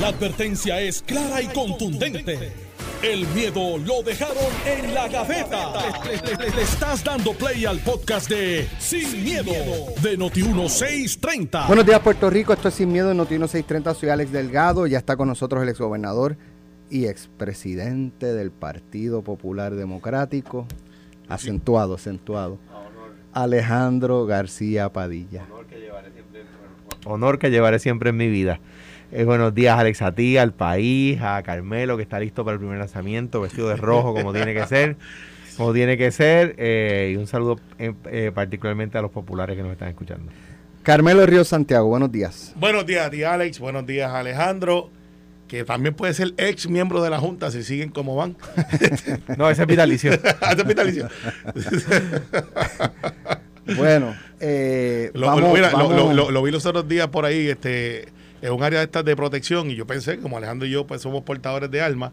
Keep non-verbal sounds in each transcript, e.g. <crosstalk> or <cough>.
La advertencia es clara y contundente. El miedo lo dejaron en la gaveta. Le, le- le estás dando play al podcast de Sin, miedo, de Noti1630. Buenos días, Puerto Rico. Esto es Sin Miedo en Noti 1630. Soy Alex Delgado. Ya está con nosotros el exgobernador y expresidente del Partido Popular Democrático. Acentuado, acentuado. Alejandro García Padilla. honor que llevaré siempre en mi vida. Eh, buenos días, Alex, a ti, al país, a Carmelo, que está listo para el primer lanzamiento, vestido de rojo, como tiene que ser. Como tiene que ser. eh, y un saludo eh, particularmente a los populares que nos están escuchando. Carmelo Río Santiago, buenos días. Buenos días a ti, Alex. Buenos días, Alejandro. Que también puede ser ex miembro de la Junta si siguen como van. <laughs> No, ese es vitalicio. <laughs> Este es vitalicio. Bueno, eh, Lo, vamos, mira, lo- vamos- lo- lo- lo vi los otros días por ahí, este, en un área de estas de protección, y yo pensé, como Alejandro y yo, pues somos portadores de armas,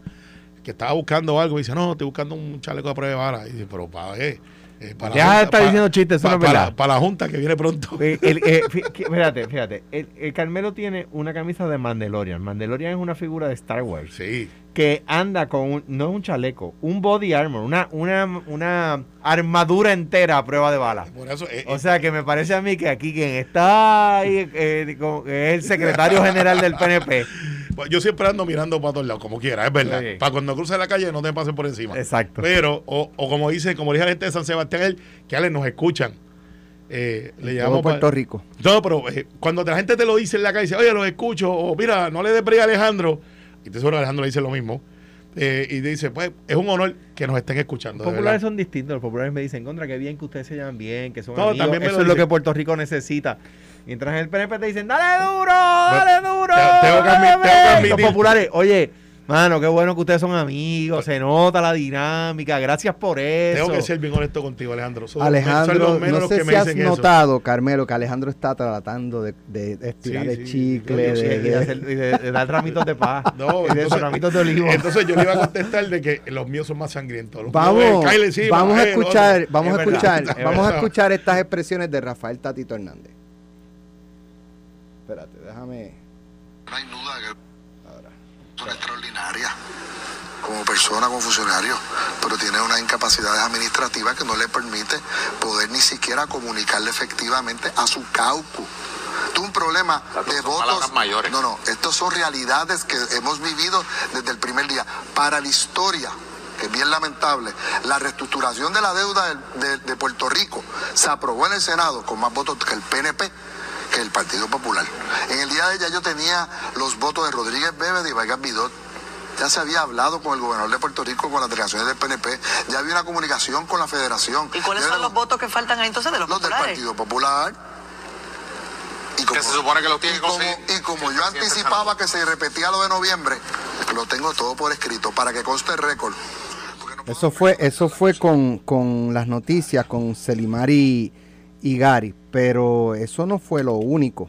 que estaba buscando algo, y dice, no, estoy buscando un chaleco a prueba de bala. Y dice, pero para qué? Eh, para Deja de estar diciendo chistes, eso no es para, verdad. para la Junta que viene pronto. Eh, el- eh, fí- que- fíjate, fíjate. El, el Carmelo tiene una camisa de Mandalorian. Mandalorian es una figura de Star Wars. Sí. Que anda con, un- no es un chaleco, un body armor, una, una, una armadura entera a prueba de bala. Por eso, eh, O sea que me parece a mí que aquí quien está ahí eh, es el secretario general del PNP. Pues yo siempre ando mirando para todos lados, como quiera, es verdad. Sí. Para cuando cruce la calle no te pasen por encima. Exacto. Pero, o, o como dice, como dice la gente de San Sebastián, él, que Ale nos escuchan. Eh, le todo llamamos Puerto Rico. No, pero eh, cuando la gente te lo dice en la calle, dice, oye, lo escucho, o mira, no le des a Alejandro, y te seguro Alejandro le dice lo mismo, eh, y dice, pues, es un honor que nos estén escuchando. Los populares son distintos. Los populares me dicen, contra, qué bien que ustedes se llevan bien, que son No, amigos. también Eso lo es lo que Puerto Rico necesita. Mientras en el PNP te dicen, dale duro, dale duro. te- tengo que tengo que Los admitir- populares, oye, mano, qué bueno que ustedes son amigos, se nota la dinámica, gracias por eso. Tengo que ser bien honesto contigo, Alejandro. Alejandro, menos no sé que me si has eso. notado, Carmelo, que Alejandro está tratando de, de, de estirar Sí, de sí, chicle, de- de, de- hacer- y de- de dar ramitos de paz. No, y de entonces, ramitos de olivo. entonces yo le iba a contestar de que los míos son más sangrientos. Los Vamos, míos, eh, cáele encima, vamos a escuchar, vamos a escuchar, es vamos a escuchar estas expresiones de Rafael Tatito Hernández. Espérate, déjame. No hay duda que extraordinaria como persona, como funcionario, pero tiene unas incapacidades administrativas que no le permite poder ni siquiera comunicarle efectivamente a su caucus. Esto es un problema de votos. No, no, estos son realidades que hemos vivido desde el primer día. Para la historia, que es bien lamentable, la reestructuración de la deuda de Puerto Rico se aprobó en el Senado con más votos que el PNP que el Partido Popular. En el día de ella yo tenía los votos de Rodríguez Bebe y Vargas Vidot. Ya se había hablado con el gobernador de Puerto Rico, con las delegaciones del PNP, ya había una comunicación con la federación. ¿Y cuáles Ya son los votos que faltan ahí entonces de los, los del populares? Partido Popular. Y como, Que se supone que los tiene y que como, conseguir y como yo anticipaba que se repetía lo de noviembre, lo tengo todo por escrito para que conste el récord. No Eso fue, eso fue con, con las noticias, con Selimari y Gary, pero eso no fue lo único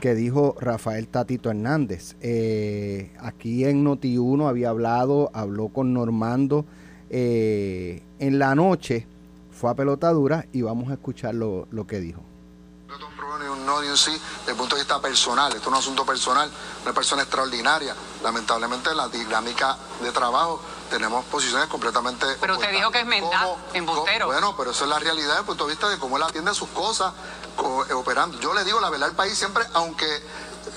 que dijo Rafael Tatito Hernández. Eh, aquí en Noti1 había hablado, habló con Normando eh, en la noche, fue a pelotadura y vamos a escuchar lo, lo que dijo. No es un sí desde el punto de vista personal. Esto es un asunto personal, una persona extraordinaria. Lamentablemente en la dinámica de trabajo tenemos posiciones completamente Pero usted opuestas. dijo que es mendaz, ¿Cómo- embustero. cómo- Bueno, pero eso es la realidad desde el punto de vista de cómo él atiende sus cosas co- eh, operando. Yo le digo la verdad al país siempre, aunque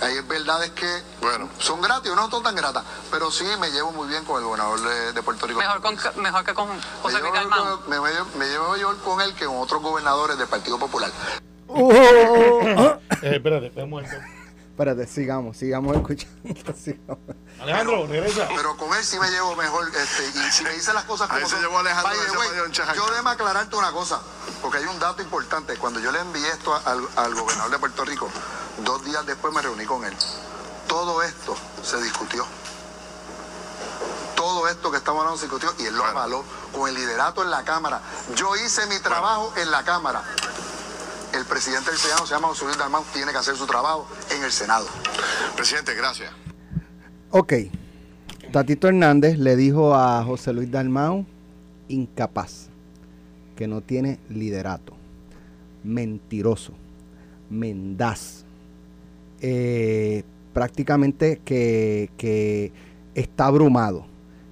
hay verdades que Bueno. son gratas y no son tan gratas, pero sí me llevo muy bien con el gobernador de, de Puerto Rico. Mejor, con, mejor que con me José llevo, me, me llevo- me llevo mejor con él que con otros gobernadores del Partido Popular. Eh, espérate, espérate un momento. Espérate, sigamos, sigamos escuchando. <laughs> sigamos. Alejandro, regresa. Pero con él sí me llevo mejor. Este, y si me dice las cosas como Ahí se son. llevó Alejandro, By the way, yo déjame aclararte una cosa, porque hay un dato importante. Cuando yo le envié esto al, al gobernador de Puerto Rico, dos días después me reuní con él. Todo esto se discutió. Todo esto que estamos hablando se discutió y él lo avaló con el liderato en la Cámara. Yo hice mi trabajo en la Cámara. El presidente del Senado se llama José Luis Dalmau, tiene que hacer su trabajo en el Senado. Presidente, gracias. Ok. Tatito Hernández le dijo a José Luis Dalmau, incapaz, que no tiene liderato, mentiroso, mendaz. Eh, prácticamente que, que está abrumado,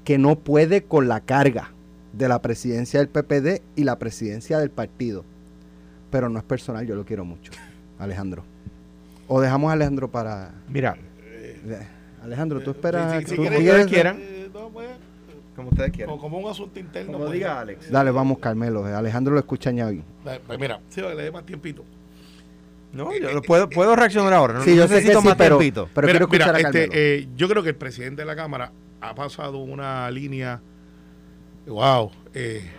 que no puede con la carga de la presidencia del PPD y la presidencia del partido. Pero no es personal, yo lo quiero mucho, Alejandro. O dejamos a Alejandro para... Mira, Eh, Alejandro, tú esperas... Si- si tú quieres- quieres- quieran. Eh, no, pues, como ustedes quieran. como, como un asunto interno. Como pues. diga Alex. Dale, vamos, Carmelo. eh, Alejandro lo escucha añadir. Eh, Pues mira, sí, le dé más tiempito. No, yo lo puedo, puedo reaccionar ahora. No Sí, yo sé que necesito sí, más pero, tiempito. pero Mira, quiero escuchar mira, a este, eh, yo creo que el presidente de la Cámara ha pasado una línea, wow, eh, eh,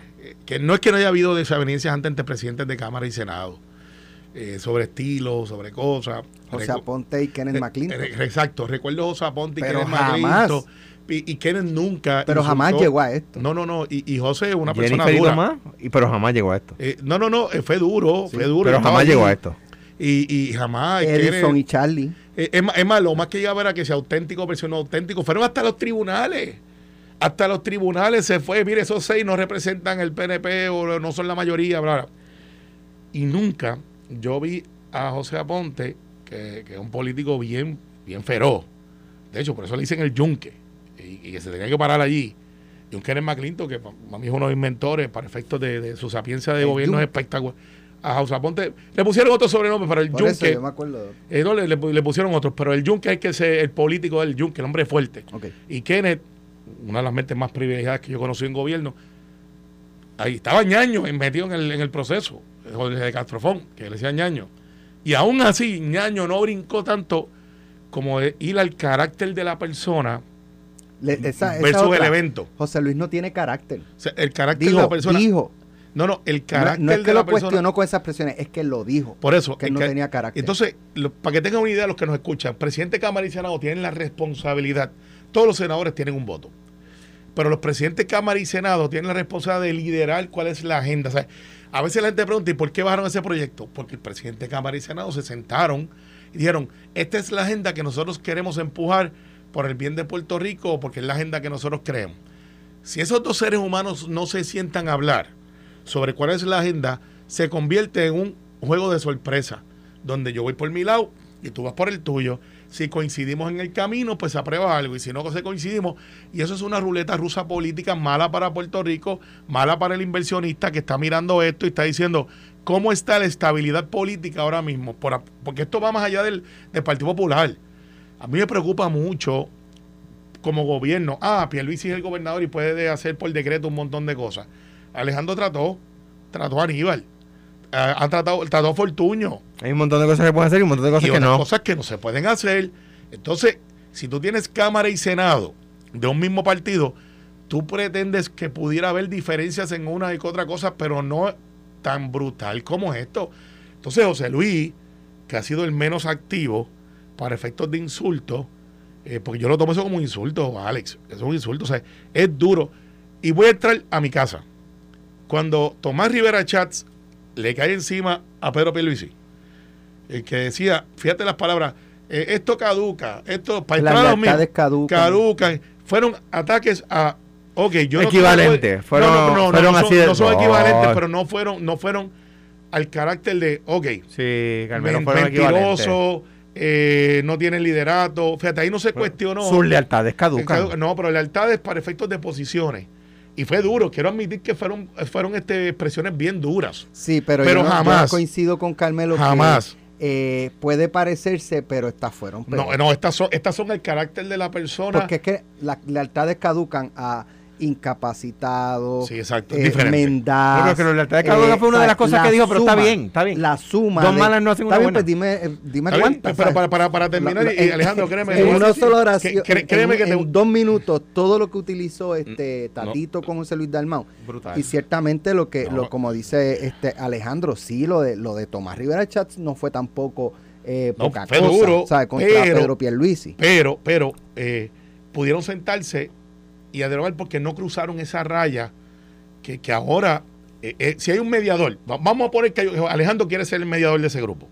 que no es que no haya habido desavenencias antes entre presidentes de Cámara y Senado, eh, sobre estilo, sobre cosas. José Aponte y Kenneth eh, McClinton. eh, exacto, recuerdo José Aponte y Pero Kenneth jamás. McClinton, y, y Kenneth nunca. pero jamás llegó a esto. No, no, no, y, y José es una persona Jennifer dura. Tomás, y, pero jamás llegó a esto. Eh, no, no, no, fue duro, Sí, fue duro. Pero jamás llegó a esto. Y, y jamás. Edison Kenneth- y Charlie. eh, es, más, es más, lo más que llegaba era que sea auténtico versus no auténtico. Fueron hasta los tribunales. Hasta los tribunales se fue. Mire, esos seis no representan el PNP o no son la mayoría. Bla, bla. Y nunca yo vi a José Aponte, que, que es un político bien, bien feroz. De hecho, por eso le dicen el yunque. Y, y que se tenía que parar allí. Y un Kenneth McClinton, que para mí es uno de mis mentores para efectos de, de su sapiencia de El gobierno es espectacular. A José Aponte le pusieron otro sobrenombre, pero el Por eso yo me acuerdo. Eh, no, le, le- le pusieron otros, pero el Yunque es que es el político del Yunque, el hombre fuerte. Y Kenneth, una de las mentes más privilegiadas que yo conocí en gobierno, ahí estaba ñaño metido en el, en el proceso, de Castrofón, que le decía ñaño. Y aún así, ñaño no brincó tanto como de ir al carácter de la persona Le- esa, esa versus el evento. José Luis no tiene carácter. O sea, el carácter Dijo, de la persona. dijo. no, no, el No, carácter no es de que la lo persona. cuestionó con esas expresiones, es que lo dijo. Por eso. que no tenía carácter. Entonces, lo- para que tengan una idea los que nos escuchan, presidente de Cámara y Senado tienen la responsabilidad. Todos los senadores tienen un voto. Pero los presidentes de Cámara y Senado tienen la responsabilidad de liderar cuál es la agenda. O sea, a veces la gente pregunta, ¿y por qué bajaron ese proyecto? Porque el presidente de Cámara y Senado se sentaron y dijeron, esta es la agenda que nosotros queremos empujar por el bien de Puerto Rico porque es la agenda que nosotros creemos. Si esos dos seres humanos no se sientan a hablar sobre cuál es la agenda, se convierte en un juego de sorpresa, donde yo voy por mi lado y tú vas por el tuyo. Si coincidimos en el camino, pues se aprueba algo. Y si no se coincidimos, y eso es una ruleta rusa política mala para Puerto Rico, mala para el inversionista que está mirando esto y está diciendo cómo está la estabilidad política ahora mismo. Por- porque esto va más allá del, del Partido Popular. A mí me preocupa mucho como gobierno. Ah, Pierluisi es el gobernador y puede hacer por decreto un montón de cosas. Alejandro trató, trató a Aníbal. Ah, ha tratado, trató a Fortuño Hay un montón de cosas que pueden hacer y un montón de cosas y que no. cosas que no se pueden hacer. Entonces, si tú tienes Cámara y Senado de un mismo partido, tú pretendes que pudiera haber diferencias en una y otra cosa, pero no tan brutal como esto. Entonces, José Luis, que ha sido el menos activo para efectos de insulto, eh, porque yo lo tomo eso como un insulto, Alex, eso es un insulto, o sea, es duro. Y voy a entrar a mi casa. Cuando Tomás Rivera Chats le cae encima a Pedro Pierluisi, el que decía, fíjate las palabras, eh, esto caduca, esto para entrar a los mismos, caducan. caducan. Fueron ataques a, ok, yo no- Equivalente, no, fueron- no, no, fueron así son, no son equivalentes, pero no fueron, no fueron al carácter de, ok, Sí, Carmelo, fueron mentiroso, eh, no tienen liderato, fíjate, ahí no se cuestionó. Sus lealtades caducan. Cadu- No, pero lealtades para efectos de posiciones. Y fue duro, quiero admitir que fueron, fueron este, expresiones bien duras. Sí, pero, Pero yo, jamás. no coincido con Carmelo. que, Jamás. eh, puede parecerse, pero estas fueron. No, no, estas son, estas son el carácter de la persona. Porque es que las lealtades caducan a incapacitados, Sí, exacto, eh, diferente. mendaz, No, pero que la lealtad caduca fue una de las cosas la que dijo, pero está bien, está bien. La suma. Dos de- malas no hacen está una bien, buena. pues dime, eh, dime Está bien, cuántas. pero para, para, para terminar, La- y, en- Alejandro, créeme. En una sola oración, que- en- créeme que en, te- en dos minutos, todo lo que utilizó este Tatito con José Luis Dalmau. Brutal. Y ciertamente lo que, No. lo, como dice este Alejandro, sí, lo de lo de Tomás Rivera Chats no fue tampoco eh, No, poca fue cosa, duro, ¿sabes? Contra pero- Pedro Pierluisi. Pero, pero, eh, pudieron sentarse y derogar porque no cruzaron esa raya que, que ahora, eh, eh, si hay un mediador, va- vamos a poner que Alejandro quiere ser el mediador de ese grupo.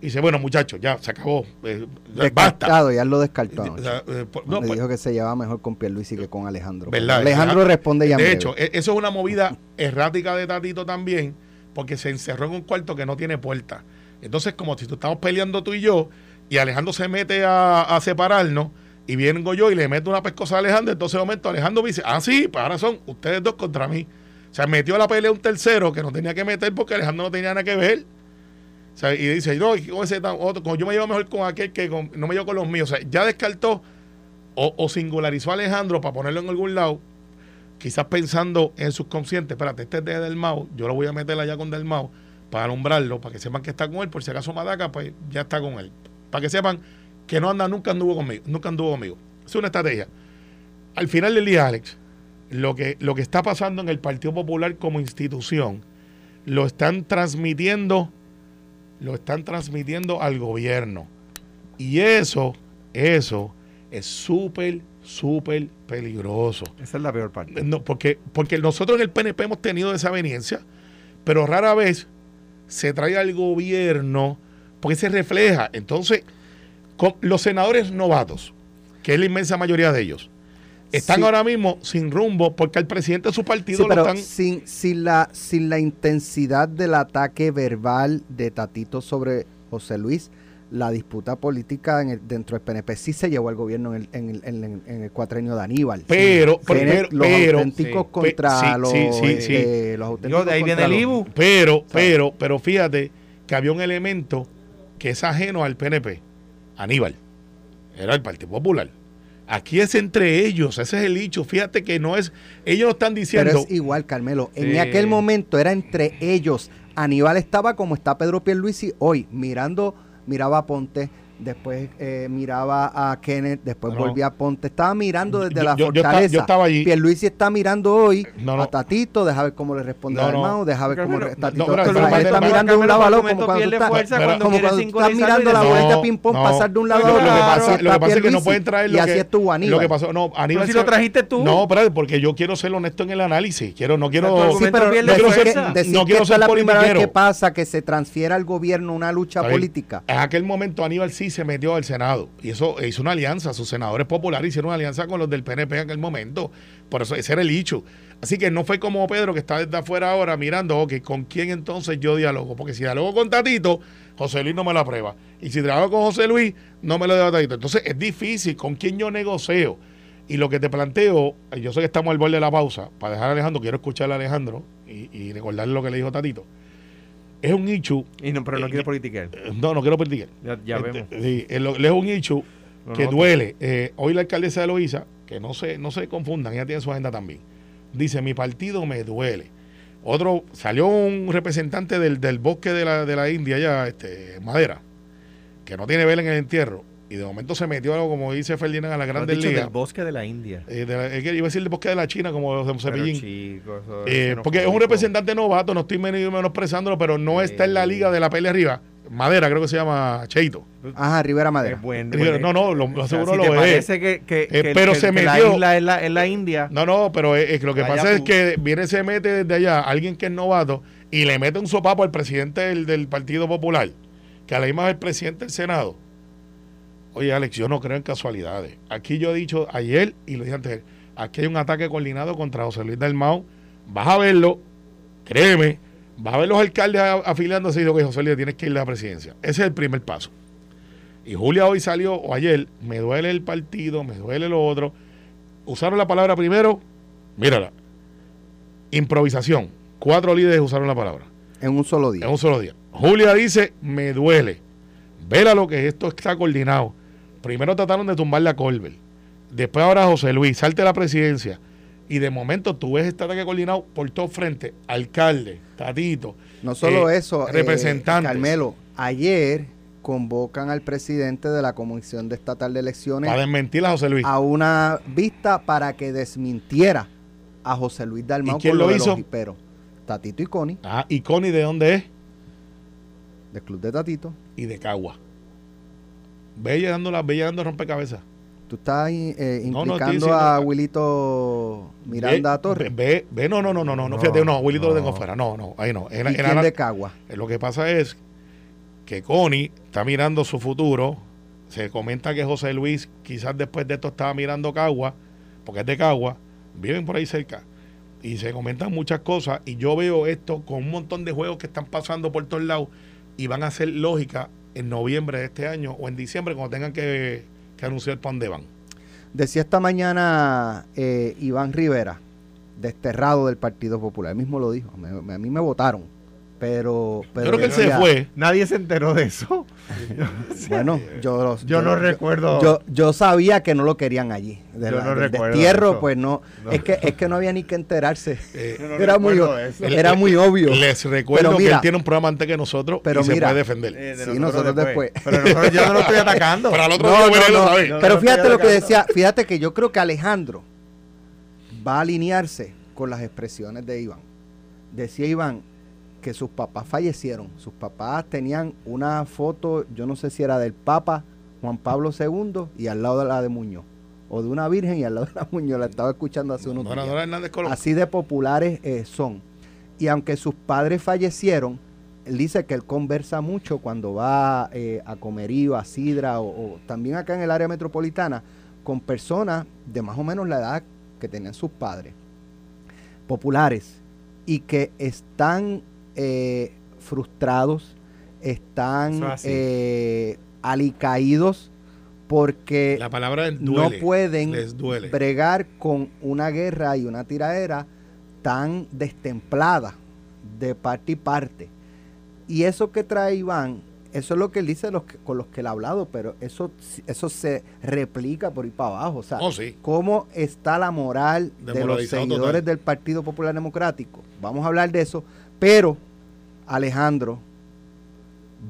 Y dice, bueno, muchachos, ya se acabó, eh, basta. Descartado, ya lo descartó. O sea, eh, por- no, Le pues, dijo que se llevaba mejor con Pierluisi que con Alejandro. ¿Verdad? Alejandro responde ya De hecho, e- eso es una movida errática de Tatito también, porque se encerró en un cuarto que no tiene puerta. Entonces, como si tú estamos peleando tú y yo, y Alejandro se mete a, a separarnos y vengo yo y le meto una pescosa a Alejandro, entonces de momento Alejandro me dice, ah, sí, pues ahora son ustedes dos contra mí. O sea, metió la pelea un tercero que no tenía que meter porque Alejandro no tenía nada que ver. Y dice, no, ese tan- otro, yo me llevo mejor con aquel que no me llevo con los míos. O sea, ya descartó o, o singularizó a Alejandro para ponerlo en algún lado, quizás pensando en subconsciente, espérate, este es de Delmau, yo lo voy a meter allá con Delmau para alumbrarlo, para que sepan que está con él, por si acaso Madaca, pues ya está con él. Para que sepan que no anda, nunca anduvo conmigo, nunca anduvo conmigo. Es una estrategia. Al final del día, Alex, lo que, lo que está pasando en el Partido Popular como institución, lo están transmitiendo, lo están transmitiendo al gobierno. Y eso, eso es súper, súper peligroso. Esa es la peor parte. No, porque, porque nosotros en el PNP hemos tenido esa veniencia, pero rara vez se trae al gobierno porque se refleja. Entonces, los senadores novatos, que es la inmensa mayoría de ellos, están Sí. ahora mismo sin rumbo porque al presidente de su partido Sí, lo pero están... sin, sin, la, sin la intensidad del ataque verbal de Tatito sobre José Luis, la disputa política en el- dentro del PNP sí se llevó al gobierno en el, en el, en el- en el cuatrenio de Aníbal. Pero, pero, pero, los pero, auténticos sí. contra Sí, los, sí, sí, este, los auténticos Digo, de ahí viene contra el los- IBU. Pero, pero, pero fíjate que había un elemento que es ajeno al PNP, Aníbal, era el Partido Popular. Aquí es entre ellos, ese es el hecho. Fíjate que no es, ellos no están Pero diciendo, es igual, Carmelo. En Sí. aquel momento era entre ellos. Aníbal estaba como está Pedro Pierluisi hoy, mirando, miraba a Ponte, después eh, miraba a Kenneth, después No. volvía a Ponte. Estaba mirando desde Yo- la yo- yo fortaleza. estaba- yo estaba allí. Pierluisi está mirando hoy No, no. a Tatito, deja ver cómo le responde No, a no. Dalmau, deja ver cómo no, Tatito. no, pero o sea, pero él está mirando de un lado a otro como cuando tú estás, Pero- como cuando tú estás mirando la de ping-pong, no. pasar de un lado Pero a otro. lo que pasa, que es que no pueden traer lo Y así que, estuvo Aníbal. lo que pasó. No, Aníbal Pero si se- lo trajiste tú. No, espérate, porque yo quiero ser honesto en el análisis. Quiero, no quiero. Sí, pero no quiero ser- que, que la primera vez que pasa que se transfiere al gobierno una lucha política. En aquel momento Aníbal sí se metió al Senado y eso hizo una alianza. Sus senadores populares hicieron una alianza con los del PNP en aquel momento. Por eso ese era el hecho. Así que no fue como Pedro que está desde afuera ahora mirando, ok, ¿con quién entonces yo dialogo? Porque si dialogo con Tatito, José Luis no me lo aprueba. Y si trabajo con José Luis, no me lo debo a Tatito. Entonces es difícil con quién yo negocio. Y lo que te planteo, yo sé que estamos al borde de la pausa, para dejar a Alejandro, quiero escuchar a Alejandro y, y recordarle lo que le dijo Tatito. Es un Y no, pero no Eh, quiere politiquear. no, no quiero perder. Ya, ya Este, vemos. Sí, es, un Lo que duele. Eh, hoy la alcaldesa de Loíza, que no se, no se confundan, ella tiene su agenda también, dice, mi partido me duele. Otro, salió un representante del, del bosque de la, de la India, allá, este, Madera, que no tiene vela en el entierro, y de momento se metió algo, como dice Ferdinand, a la dicho Ligas. del bosque de la India. Eh, de la- es que iba a decir del bosque de la China, como los de Cepillín. chico, eso- Eh, no porque es un representante novato, no estoy men- menosprezándolo, pero no está en la liga de la pelea arriba. Madera, creo que se llama Cheito. Ajá, Rivera Madera. Es buen- Rivera, buen- no, no, lo- lo o sea, seguro si lo te es. parece que, que, Eh, que- pero que- se que la metió- isla es la, es la India. No, no, pero es, es que lo que Allá pasa es que viene, se mete desde allá alguien que es novato y le mete un sopapo al presidente del, del Partido Popular, que a la misma es el presidente del Senado. Oye, Alex, yo no creo en casualidades. Aquí yo he dicho ayer y lo dije antes, aquí hay un ataque coordinado contra José Luis Dalmau. Vas a verlo, créeme, vas a ver los alcaldes afiliándose y digo que José Luis tienes que ir a la presidencia. Ese es el primer paso. Y Julia hoy salió, o ayer, me duele el partido, me duele lo otro. Usaron la palabra primero, mírala, improvisación. Cuatro líderes usaron la palabra En un solo día. en un solo día. Julia dice, me duele. Vela lo que esto está coordinado. Primero trataron de tumbarle a Colbert. Después ahora José Luis, salte a la presidencia. Y de momento tú ves este ataque coordinado por todo frente. Alcalde, Tatito. No solo eh, eso, eh, representantes. Carmelo, ayer convocan al presidente de la Comisión de Estatal de Elecciones Para desmentir a José Luis. a una vista para que desmintiera a José Luis Dalmau ¿Y quién lo hizo? jiperos. Tatito y Connie, Ah, ¿y Connie de dónde es? del club de Tatito. Y de Cagua. Ve llegando, la, ve llegando a rompecabezas. Tú estás eh, No, no, implicando diciendo- a Wilito Miranda Ve- Torres. Ve, ve, no, no, no, no, no, no, fíjate, no, Wilito lo tengo fuera. No, no, ahí no. En- ¿Y en quién de Cagua? Eh, Lo que pasa es que Connie está mirando su futuro. Se comenta que José Luis quizás después de esto estaba mirando Cagua, porque es de Cagua, viven por ahí cerca. Y se comentan muchas cosas y yo veo esto con un montón de juegos que están pasando por todos lados y van a ser lógica en noviembre de este año o en diciembre cuando tengan que, que anunciar para dónde van. Decía esta mañana eh, Iván Rivera, desterrado del Partido Popular, él mismo lo dijo, me- a mí me votaron, pero... pero Yo creo que él se fue. Nadie se enteró de eso. Bueno, yo, los- Yo no recuerdo. Yo, yo sabía que no lo querían allí. De Yo la- no del recuerdo destierro, eso. pues no, No. Es, que, es que no había ni que enterarse. <laughs> Eh, Yo no era, muy, eso. era muy obvio. Les recuerdo Pero que mira, él tiene un programa antes que nosotros pero y se mira, puede defender. Eh, de Sí, nosotros después. Pero nosotros- yo no lo estoy <laughs> atacando. Para el otro No, día Pero no fíjate lo que decía, fíjate que yo creo que Alejandro va a alinearse con las expresiones de Iván. Decía Iván que sus papás fallecieron. Sus papás tenían una foto, yo no sé si era del Papa Juan Pablo II y al lado de la de Muñoz. O de una virgen y al lado de la <laughs> Muñoz. La estaba escuchando hace unos días. Así de populares eh, son. Y aunque sus padres fallecieron, él dice que él conversa mucho cuando va eh, a Comerío, a Sidra o, o también acá en el área metropolitana con personas de más o menos la edad que tenían sus padres, populares, y que están eh, frustrados, están eh, alicaídos porque La palabra no pueden Les duele. bregar con una guerra y una tiradera tan destemplada de parte y parte. Y eso que trae Iván, eso es lo que él dice los que- con los que él ha hablado, pero eso, eso se replica por ahí para abajo. O sea, Oh, sí. cómo está la moral de los seguidores total. del Partido Popular Democrático. Vamos a hablar de eso, pero Alejandro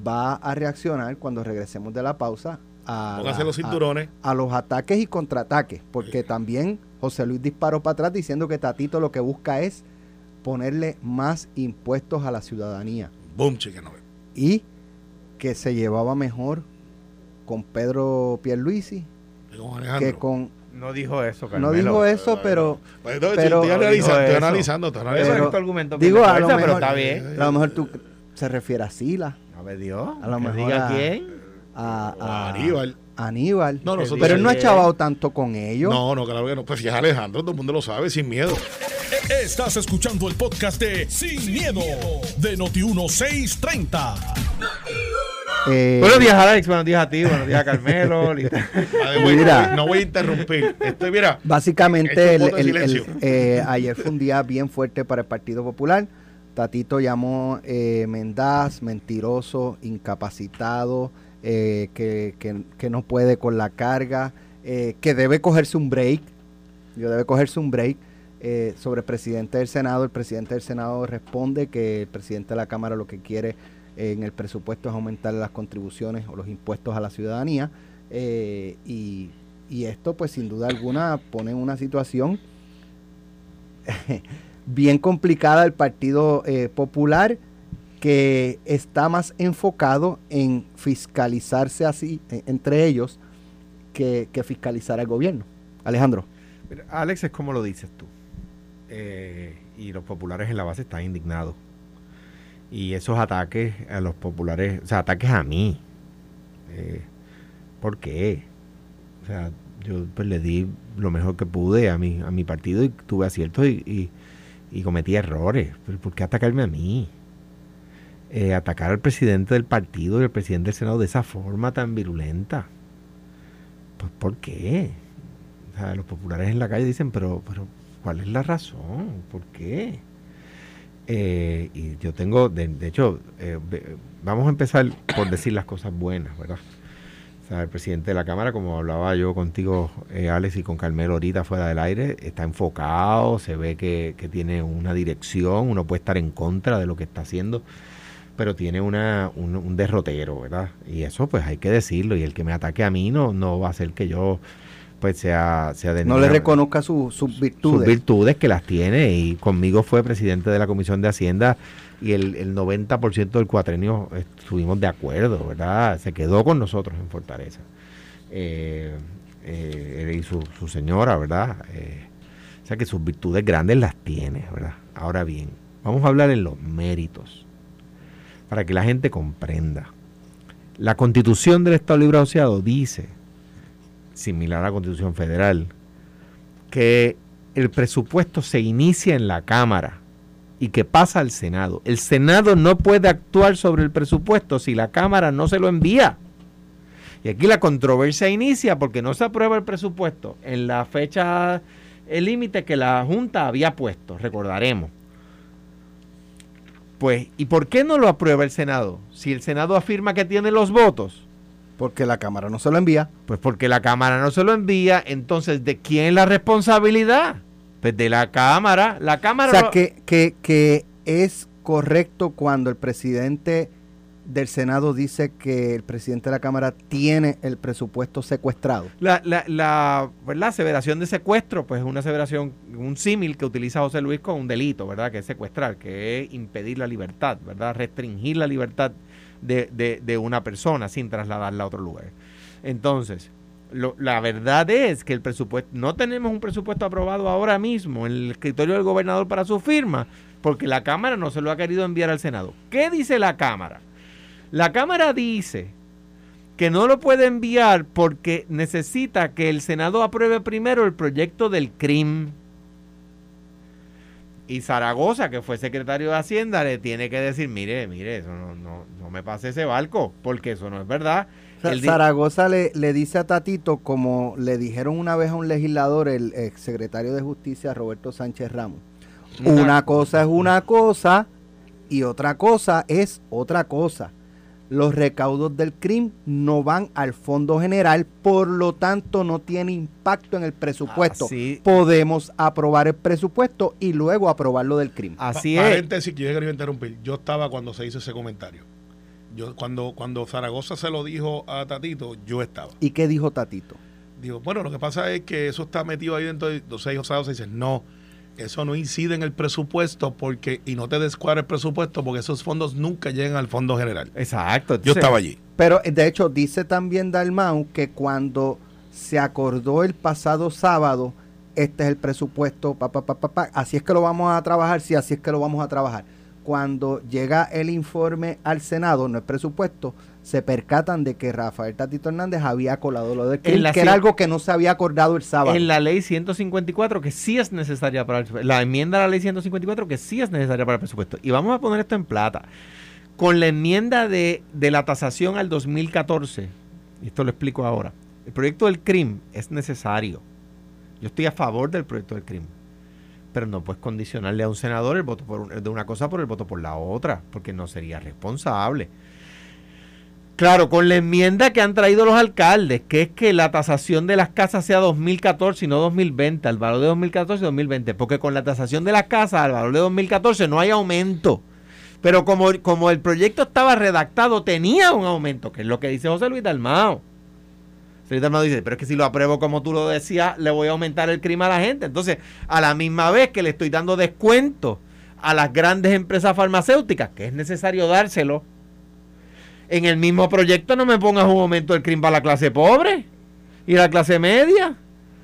va a reaccionar cuando regresemos de la pausa a, la- los a- cinturones. a los ataques y contraataques, porque también José Luis disparó para atrás diciendo que Tatito lo que busca es ponerle más impuestos a la ciudadanía. Boom, y que se llevaba mejor con Pedro Pierluisi Con que con No dijo eso, no Carmelo. dijo eso, pero Pues, pero- estoy, analizando, estoy analizando, estoy analizando. es tu argumento. digo a lo pero está bien. a lo mejor tú se refiere a Sila, A ver, Dios. A lo mejor diga a- quién. a, a- Aníbal. a Aníbal. No, nosotros pero él no ha chavado tanto con ellos. No, no, claro que no. Pues si es Alejandro, todo el mundo lo sabe, sin miedo. Estás escuchando el podcast de Sin, miedo, de Noti1630. Eh, Buenos días, Alex. Buenos días a ti. Buenos días, Carmelo. <laughs> Ay, güey, Mira. no voy a interrumpir. Estoy, mira, Básicamente, el- el- el- eh, ayer fue un día bien fuerte para el Partido Popular. Tatito llamó eh, mendaz, mentiroso, incapacitado, eh, que, que- que no puede con la carga, eh, que debe cogerse un break. Yo debe cogerse un break. eh, sobre el presidente del Senado, el presidente del Senado responde que el presidente de la Cámara lo que quiere eh, en el presupuesto es aumentar las contribuciones o los impuestos a la ciudadanía. eh, y, y esto, pues sin duda alguna, pone en una situación <laughs> bien complicada el Partido eh, Popular, que está más enfocado en fiscalizarse así, eh, entre ellos, que, que fiscalizar al gobierno. Alejandro. Alex es como lo dices tú. Eh, y los populares en la base están indignados. Y esos ataques a los populares, o sea, ataques a mí. Eh, ¿Por qué? O sea, yo pues le di lo mejor que pude a mi, a mi partido y tuve aciertos y, y- cometí errores. ¿Pero por qué atacarme a mí? Eh, atacar al presidente del partido y al presidente del Senado de esa forma tan virulenta. Pues, ¿Por qué? O sea, los populares en la calle dicen, pero, pero ¿cuál es la razón? ¿Por qué? Eh, y yo tengo, de, hecho, eh, vamos a empezar por decir las cosas buenas, ¿verdad? O sea, el presidente de la Cámara, como hablaba yo contigo, eh, Alex, y con Carmelo ahorita fuera del aire, está enfocado, se ve que, que tiene una dirección, uno puede estar en contra de lo que está haciendo, pero tiene una, un, un derrotero, ¿verdad? Y eso pues hay que decirlo, y el que me ataque a mí no, no va a hacer que yo pues sea, sea de No le reconozca su- sus sus virtudes. virtudes que las tiene y conmigo fue presidente de la Comisión de Hacienda y el, el 90% del cuatrenio estuvimos de acuerdo, ¿verdad? Se quedó con nosotros en Fortaleza. Eh, eh, él y su, su señora, ¿verdad? Eh, o sea que sus virtudes grandes las tiene, ¿verdad? Ahora bien, vamos a hablar en los méritos, para que la gente comprenda. La constitución del Estado Libre Asociado dice, similar a la constitución federal, que el presupuesto se inicia en la Cámara y que pasa al Senado. El Senado no puede actuar sobre el presupuesto si la Cámara no se lo envía. Y aquí la controversia inicia porque no se aprueba el presupuesto en la fecha el límite que la Junta había puesto, recordaremos. Pues, ¿y por qué no lo aprueba el Senado? Si el Senado afirma que tiene los votos. Porque la Cámara no se lo envía. Pues porque la Cámara no se lo envía, entonces, ¿de quién es la responsabilidad? Pues de la Cámara. La Cámara... O sea, que, que, que es correcto cuando el presidente del Senado dice que el presidente de la Cámara tiene el presupuesto secuestrado. La, la, la, ¿verdad? aseveración de secuestro, pues es una aseveración, un símil que utiliza José Luis con un delito, ¿verdad? Que es secuestrar, que es impedir la libertad, ¿verdad? Restringir la libertad de, de, de una persona sin trasladarla a otro lugar. Entonces, lo, la verdad es que el presupuesto, no tenemos un presupuesto aprobado ahora mismo en el escritorio del gobernador para su firma, porque la Cámara no se lo ha querido enviar al Senado. ¿Qué dice la Cámara? La Cámara dice que no lo puede enviar porque necesita que el Senado apruebe primero el proyecto del CRIM. Y Zaragoza, que fue secretario de Hacienda, le tiene que decir, mire, mire, eso no, no, no me pase ese barco, porque eso no es verdad. Zaragoza le, le, dice a Tatito, como le dijeron una vez a un legislador, el ex secretario de Justicia, Roberto Sánchez Ramos, una cosa es una cosa y otra cosa es otra cosa los recaudos del CRIM no van al fondo general, por lo tanto no tiene impacto en el presupuesto. Podemos aprobar el presupuesto y luego aprobarlo del CRIM. Así pa es. Paréntesis, yo quería interrumpir. Yo estaba cuando se hizo ese comentario. Yo cuando cuando Zaragoza se lo dijo a Tatito, yo estaba. ¿Y qué dijo Tatito? Digo, bueno, lo que pasa es que eso está metido ahí dentro de los seis o se dice, no, eso no incide en el presupuesto porque y no te descuadra el presupuesto porque esos fondos nunca llegan al fondo general. Exacto. Yo estaba allí. Pero de hecho dice también Dalmau que cuando se acordó el pasado sábado, este es el presupuesto, pa, pa, pa, así es que lo vamos a trabajar, sí, así es que lo vamos a trabajar. Cuando llega el informe al Senado, no es presupuesto, se percatan de que Rafael Tatito Hernández había colado lo de que, que era algo que no se había acordado el sábado. En la ley 154, que sí es necesaria para el la enmienda a la ley 154, que sí es necesaria para el presupuesto. Y vamos a poner esto en plata. Con la enmienda de, de la tasación al 2014, y esto lo explico ahora, el proyecto del CRIM es necesario. Yo estoy a favor del proyecto del CRIM. Pero no puedes condicionarle a un senador el voto por de una cosa por el voto por la otra, porque no sería responsable. Claro, con la enmienda que han traído los alcaldes, que es que la tasación de las casas sea 2014 y no 2020, al valor de 2014 y 2020, porque con la tasación de las casas al valor de 2014 no hay aumento. Pero como, como el proyecto estaba redactado, tenía un aumento, que es lo que dice José Luis Dalmao. José Luis Dalmao dice, pero es que si lo apruebo como tú lo decías, le voy a aumentar el crimen a la gente. Entonces, a la misma vez que le estoy dando descuento a las grandes empresas farmacéuticas, que es necesario dárselo, en el mismo proyecto no me pongas un aumento del crimen para la clase pobre y la clase media.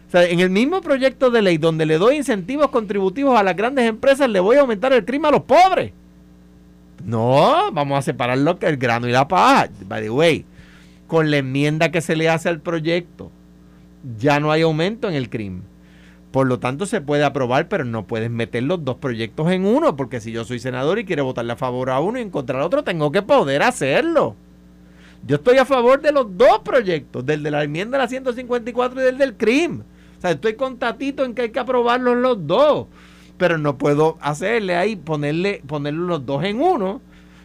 O sea, en el mismo proyecto de ley donde le doy incentivos contributivos a las grandes empresas, le voy a aumentar el crimen a los pobres. No, vamos a separar lo que el grano y la paja. By the way, con la enmienda que se le hace al proyecto, ya no hay aumento en el crimen. Por lo tanto, se puede aprobar, pero no puedes meter los dos proyectos en uno, porque si yo soy senador y quiero votarle a favor a uno y en contra al otro, tengo que poder hacerlo. Yo estoy a favor de los dos proyectos, del de la enmienda de la 154 y del del CRIM. O sea, estoy con Tatito en que hay que aprobarlos los dos, pero no puedo hacerle ahí, ponerle, ponerle los dos en uno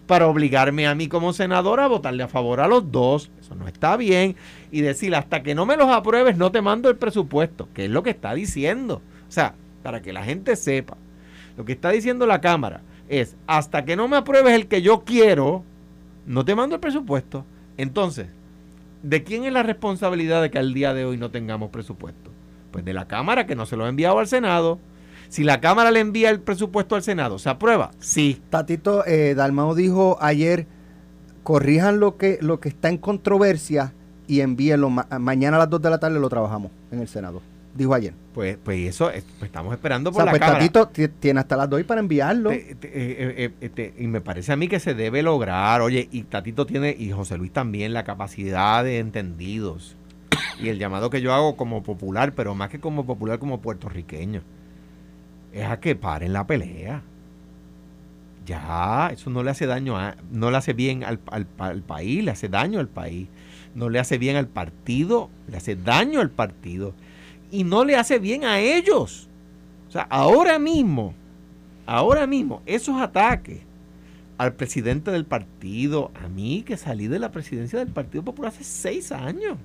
para obligarme a mí como senador a votarle a favor a los dos. Eso no está bien. Y decir, hasta que no me los apruebes, no te mando el presupuesto, que es lo que está diciendo. O sea, para que la gente sepa, lo que está diciendo la Cámara es, hasta que no me apruebes el que yo quiero, no te mando el presupuesto. Entonces, ¿de quién es la responsabilidad de que al día de hoy no tengamos presupuesto? Pues de la Cámara que no se lo ha enviado al Senado si la Cámara le envía el presupuesto al Senado, ¿se aprueba? Sí. Tatito eh, Dalmao dijo ayer, corrijan lo que, lo que está en controversia y envíenlo. mañana a las 2 de la tarde lo trabajamos en el Senado. Dijo ayer. Pues, pues eso pues estamos esperando por la pues Cámara. Tatito tiene hasta las 2 para enviarlo. Eh, eh, y me parece a mí que se debe lograr. Oye, y Tatito tiene, y José Luis también, la capacidad de entendidos. Y el llamado que yo hago como popular, pero más que como popular, como puertorriqueño es a que paren la pelea. Ya, eso no le hace daño, a, no le hace bien al, al- al país, le hace daño al país. No le hace bien al partido, le hace daño al partido. Y no le hace bien a ellos. O sea, ahora mismo, ahora mismo, esos ataques al presidente del partido, a mí que salí de la presidencia del Partido Popular hace seis años.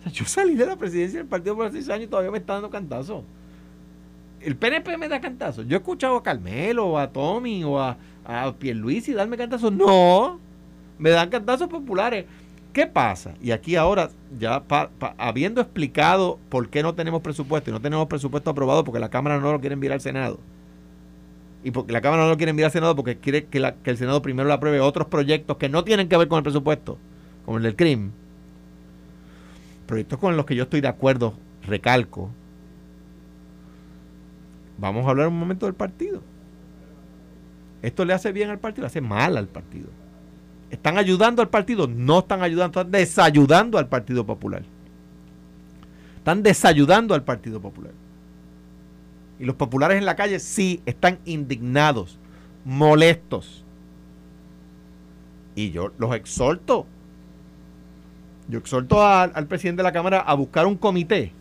O sea, yo salí de la presidencia del Partido Popular hace seis años y todavía me está dando cantazo. El PNP me da cantazo. Yo he escuchado a Carmelo, o a Tommy, o a, a Pierluisi darme cantazo. No, me dan cantazos populares. ¿Qué pasa? Y aquí ahora, ya habiendo explicado por qué no tenemos presupuesto y no tenemos presupuesto aprobado porque la Cámara no lo quiere enviar al Senado. Y porque la Cámara no lo quiere enviar al Senado porque quiere que, que el Senado primero le apruebe otros proyectos que no tienen que ver con el presupuesto, como el del CRIM. Proyectos con los que yo estoy de acuerdo, recalco. Vamos a hablar un momento del partido. ¿Esto le hace bien al partido? Le hace mal al partido. ¿Están ayudando al partido? No están ayudando, están desayudando al Partido Popular. Están desayudando al Partido Popular. Y los populares en la calle sí están indignados, molestos. Y yo los exhorto. Yo exhorto al presidente de la Cámara a buscar un comité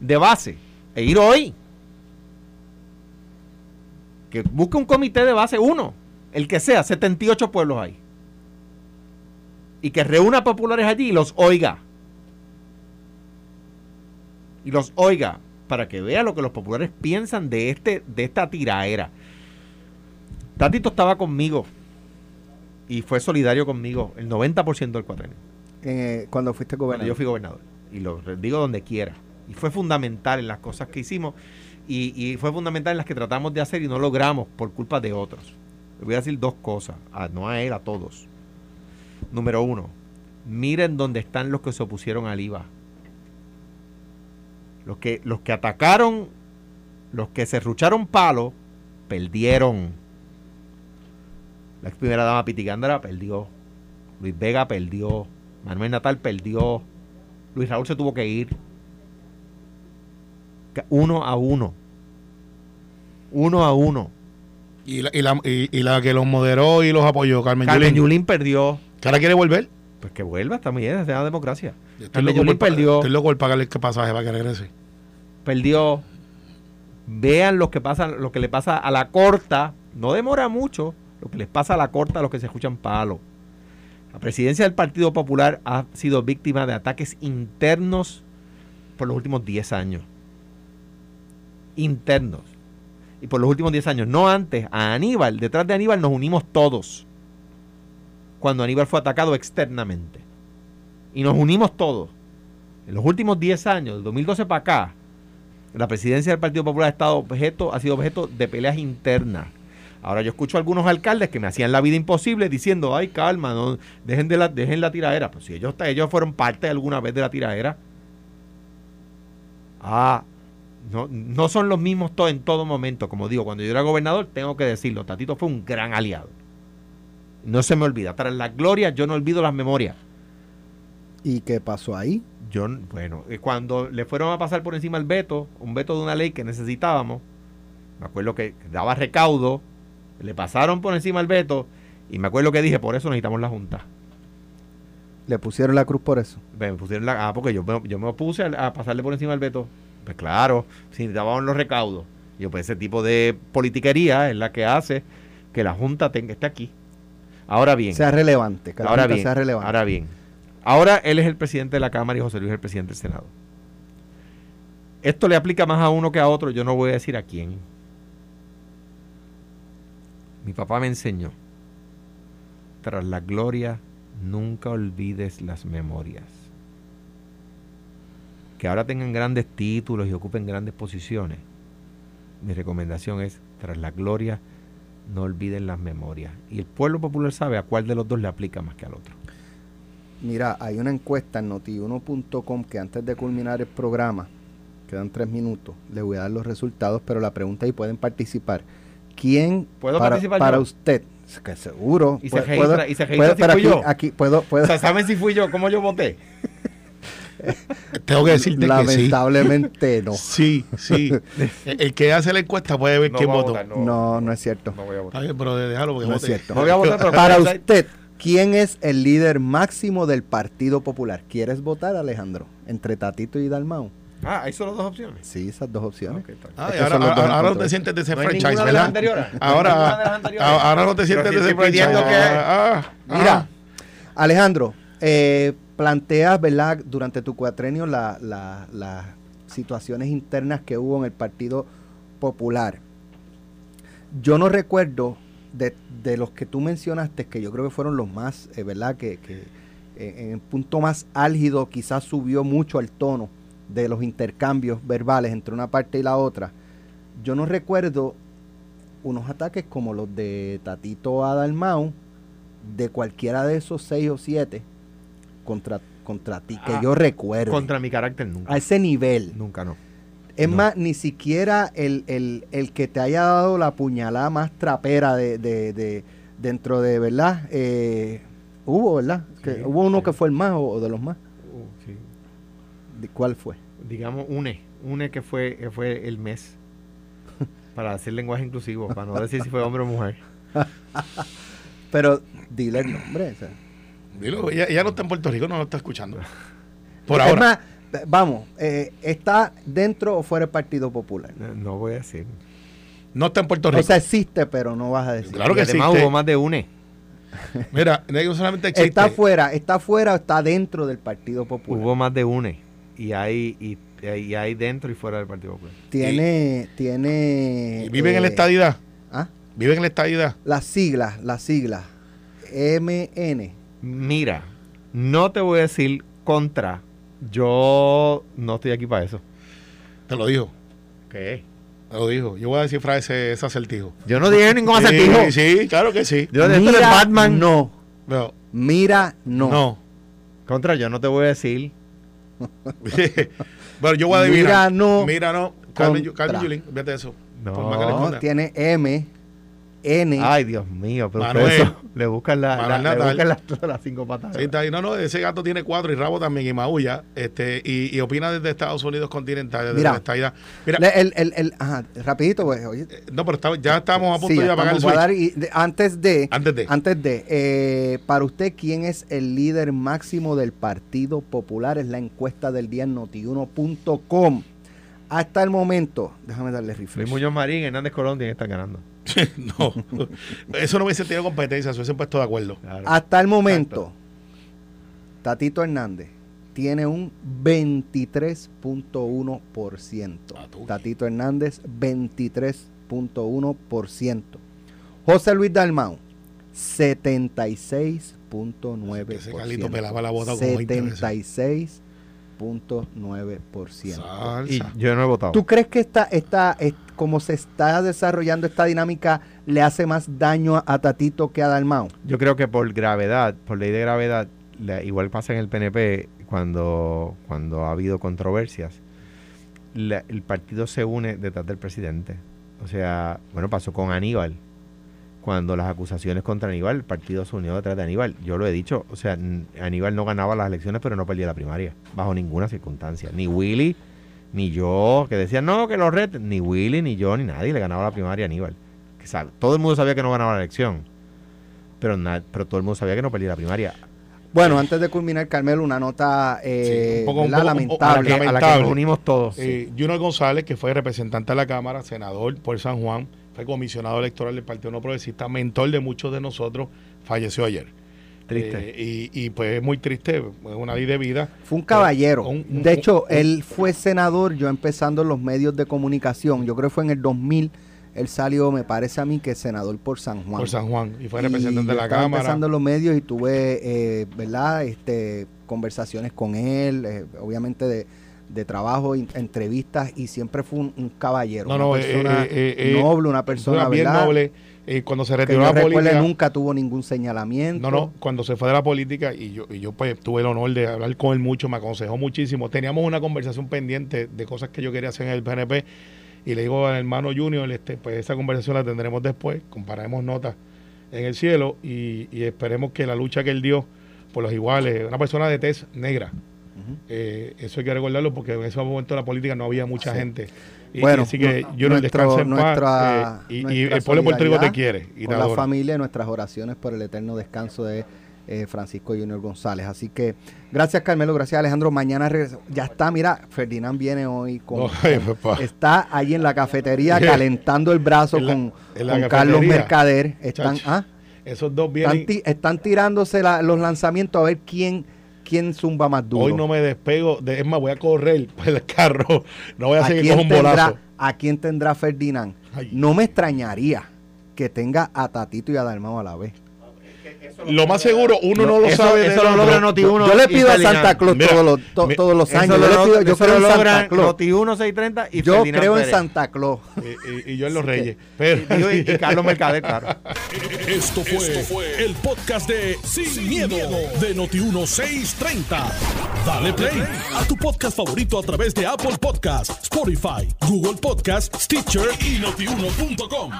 de base e ir hoy. Que busque un comité de base, uno, el que sea, 78 pueblos hay. Y que reúna populares allí y los oiga. Y los oiga para que vea lo que los populares piensan de, este, de esta tiraera. Tatito estaba conmigo y fue solidario conmigo el 90% del cuatrenio. Eh, cuando fuiste gobernador. yo fui gobernador. Y lo digo donde quiera. Y fue fundamental en las cosas que hicimos. Y, fue fundamental en las que tratamos de hacer y no logramos por culpa de otros. Le voy a decir dos cosas. a- no a él, a todos. Número uno. Miren dónde están los que se opusieron al IVA. Los que, los que atacaron, los que se rucharon palo, perdieron. La ex primera dama Pitigándara perdió. Luis Vega perdió. Manuel Natal perdió. Luis Raúl se tuvo que ir. Uno a uno. Uno a uno. Y la, y, la, y, y la que los moderó y los apoyó, Carmen, Carmen Yulín. Yulín perdió. ¿Que ahora quiere volver? Pues que vuelva, está muy bien, es la democracia. Estoy Carmen loco, Yulín por, perdió. estoy loco por pagarle el pasaje para que regrese. Perdió. Vean lo que pasa, lo que le pasa a la corta. No demora mucho. Lo que les pasa a la corta a los que se escuchan palo. La presidencia del Partido Popular ha sido víctima de ataques internos por los últimos 10 años. Internos. Y por los últimos 10 años. No antes. A Aníbal. Detrás de Aníbal nos unimos todos. Cuando Aníbal fue atacado externamente. Y nos unimos todos. En los últimos 10 años, del 2012 para acá, la presidencia del Partido Popular ha, estado objeto, ha sido objeto de peleas internas. Ahora yo escucho a algunos alcaldes que me hacían la vida imposible diciendo, ay, calma, dejen, de la, dejen la tiradera. Pues si ellos, ellos fueron parte alguna vez de la tiradera. Ah, no, no son los mismos to- en todo momento. Como digo, cuando yo era gobernador, tengo que decirlo, Tatito fue un gran aliado. No se me olvida. Tras la gloria, yo no olvido las memorias. ¿Y qué pasó ahí? Yo, bueno, eh, cuando le fueron a pasar por encima el veto, un veto de una ley que necesitábamos, me acuerdo que daba recaudo, le pasaron por encima el veto, y me acuerdo que dije, por eso necesitamos la Junta. Le pusieron la cruz por eso. Me pusieron la, ah, porque yo, me- yo me opuse a, a pasarle por encima el veto. Pues claro, si necesitábamos los recaudos. Yo, pues ese tipo de politiquería es la que hace que la Junta tenga, esté aquí. Ahora bien. Sea relevante. Que la Ahora Junta bien, sea relevante. ahora bien. Ahora él es el presidente de la Cámara y José Luis es el presidente del Senado. Esto le aplica más a uno que a otro, yo no voy a decir a quién. Mi papá me enseñó, tras la gloria, nunca olvides las memorias. Que ahora tengan grandes títulos y ocupen grandes posiciones. Mi recomendación es, tras la gloria, no olviden las memorias. Y el pueblo popular sabe a cuál de los dos le aplica más que al otro. Mira, hay una encuesta en notiuno.com que antes de culminar el programa, quedan tres minutos, le voy a dar los resultados, pero la pregunta y pueden participar. ¿Quién ¿Puedo para, participar para yo? usted? Que seguro. Y se registra- puedo- y se registra puedo- si fui aquí, yo. aquí puedo, puedo, O sea, ¿saben si fui yo? ¿Cómo yo voté? <laughs> Tengo que decirte que sí. Lamentablemente no. <laughs> Sí, sí. El, <laughs> el que hace la encuesta puede ver No quién votó. votar, No, no es cierto. No voy a Está votar. bien, pero déjalo porque No es vote. cierto. No voy a votar, pero Para usted, ¿quién es el líder máximo del Partido Popular? ¿Quieres votar, Alejandro? ¿Entre Tatito y Dalmau? Ah, hay solo dos opciones. Sí, esas dos opciones. Ok, está bien. Ah, ahora, son dos ahora, ahora no te sientes No de las ¿verdad? anteriores. No Ahora, ninguna de las anteriores. a- ahora no te sientes desenfranchised. pidiendo que- Ah, ah, Mira, ah. Alejandro, eh, planteas, ¿verdad? Durante tu cuatrenio la- la- las situaciones internas que hubo en el Partido Popular. Yo no recuerdo de, los que tú mencionaste, que yo creo que fueron los más, eh, ¿verdad? Que, que eh, en el punto más álgido quizás subió mucho el tono de los intercambios verbales entre una parte y la otra. Yo no recuerdo unos ataques como los de Tatito a Dalmau, de cualquiera de esos seis o siete contra, contra ti, que Ah, yo recuerdo. Contra mi carácter nunca. a ese nivel. Nunca no. Es no. más, ni siquiera el, el- el que te haya dado la puñalada más trapera de, de- de- dentro de, ¿verdad? Eh, hubo, ¿verdad? Que hubo uno sí. que fue el más o, o de los más. Uh, sí. ¿De ¿Cuál fue? Digamos, une. Une que fue, que fue el mes. <laughs> Para hacer lenguaje inclusivo. Para no decir si fue hombre o mujer. <laughs> Pero dile el nombre. o sea. Dilo, ella, ella no está en Puerto Rico, no lo está escuchando. <laughs> Por ahora. más, eh, vamos, eh, ¿está dentro o fuera del Partido Popular? No, no voy a decir. No está en Puerto Rico. O sea, existe, pero no vas a decir. Claro que Y además existe. hubo más de une. <laughs> Mira, no solamente existe. ¿Está fuera, está fuera o está dentro del Partido Popular? Hubo más de une. Y hay, y, y hay dentro y fuera del Partido Popular. Tiene, tiene... ¿Y ¿Viven en la eh, estadidad? ¿ah? ¿Viven en la estadidad? Las siglas, las siglas. MN. Mira, no te voy a decir contra. Yo no estoy aquí para eso. Te lo dijo. ¿Qué? Te lo dijo. Yo voy a descifrar ese, ese acertijo. Yo no dije ningún <laughs> acertijo. Sí, sí, claro que sí. Yo esto no es Mira, Batman. no. Pero, Mira, no. no. Contra, yo no te voy a decir. <laughs> Pero yo voy a adivinar. Mira, no. Mira, no. Carmen. Carmen Yulín, fíjate eso. No. No, tiene M, N. Ay, Dios mío, pero Manuel. le buscan, la, le buscan las, las cinco patas. Sí, está ahí. No, no, ese gato tiene cuatro y rabo también y maulla. Este, y, y opina desde Estados Unidos continental, desde Mira. la estadidad. Mira, Le- el, el, el- ajá, rapidito, pues, oye. no, pero ya estamos a punto Sí, de apagar el switch. dar y de- antes de, Antes de. antes de, eh, para usted, ¿quién es el líder máximo del Partido Popular? Es la encuesta del día en notiuno.com. Hasta el momento, déjame darle Luis refresh. Muñoz Marín, Hernández Colón que estar ganando. <laughs> no, eso no hubiese tenido competencia, se hubiesen puesto de acuerdo. Claro. Hasta el momento, Exacto. Tatito Hernández tiene un 23.1%. Ah, Tatito Hernández, 23.1%. José Luis Dalmau, 76.9%. Ese Calito pelaba la bota 76 3.9%. Y yo no he votado. ¿Tú crees que esta, esta, como se está desarrollando esta dinámica le hace más daño a Tatito que a Dalmau? Yo creo que por gravedad, por ley de gravedad, igual pasa en el PNP cuando, cuando ha habido controversias. El partido se une detrás del presidente. O sea, bueno, pasó con Aníbal cuando las acusaciones contra Aníbal, el partido se unió detrás de Aníbal. Yo lo he dicho, o sea, Aníbal no ganaba las elecciones, pero no perdía la primaria, bajo ninguna circunstancia. Ni Willy, ni yo, que decían, no, que los retos, ni Willy, ni yo, ni nadie le ganaba la primaria a Aníbal. Que sabe, todo el mundo sabía que no ganaba la elección pero, na- pero todo el mundo sabía que no perdía la primaria. Bueno, antes de culminar, Carmelo, una nota eh, Sí, un poco- un ¿verdad? poco- A la, lamentable. que, a la que nos unimos todos. Eh, Junior González, que fue representante de la Cámara, senador por San Juan, comisionado electoral del Partido No Progresista, mentor de muchos de nosotros, falleció ayer. Triste. Eh, y, y pues es muy triste, es una ley de vida. Fue un caballero. Un- un- de hecho, un- él fue senador, yo empezando en los medios de comunicación. Yo creo que fue en el 2000. Él salió, me parece a mí, que senador por San Juan. Por San Juan. Y fue representante de la Cámara. empezando en los medios y tuve, eh, ¿verdad? Este, conversaciones con él, eh, obviamente de, de trabajo, entrevistas, y siempre fue un, un caballero. No, una no, eh, persona eh, eh, eh, noble, una persona, Una bien ¿verdad? noble. Eh, cuando se retiró de la política. nunca tuvo ningún señalamiento. No, no, cuando se fue de la política y yo, y yo pues tuve el honor de hablar con él mucho, me aconsejó muchísimo. Teníamos una conversación pendiente de cosas que yo quería hacer en el PNP y le digo al hermano Junior, este, pues esa conversación la tendremos después, compararemos notas en el cielo y, y esperemos que la lucha que él dio por los iguales, una persona de tez negra, Eh, eso hay que recordarlo porque en ese momento de la política no había mucha gente. Y, Bueno, así que yo no descanso en paz. eh, y, el pueblo de Puerto Rico te quiere. Y te con la adora. familia, nuestras oraciones por el eterno descanso de eh, Francisco Junior González. Así que gracias Carmelo, gracias Alejandro. Mañana regresa- ya está, mira, Ferdinand viene hoy con, <laughs> Ay, está ahí en la cafetería <laughs> calentando el brazo la- con, la Carlos. Mercader. Están, ah, Esos dos están, vienen. ti- están tirándose la- los lanzamientos a ver quién, quién zumba más duro. Hoy no me despego. De, es más, voy a correr <laughs> por el carro. No voy a ¿A hacer que quién, coja un tendrá, bolazo. ¿A quién tendrá Ferdinand? Ay. No me extrañaría que tenga a Tatito y a Dalmao a la vez. Lo más seguro, uno no, lo eso, sabe. Eso lo logra otro. Noti1. yo le pido a. Santa Claus Mira, todos los, to- todos los años. lo Yo, le pido, yo creo en lo Santa Claus. Noti1 630 y Yo Ferdinand creo en Pérez. Santa Claus. Y, y- y yo en los Reyes. Pero, Y, y Carlos Mercader, claro. <laughs> Esto fue, el podcast de Sin, miedo, de Noti1630. Dale play a tu podcast favorito a través de Apple Podcasts, Spotify, Google Podcasts, Stitcher y notiuno.com.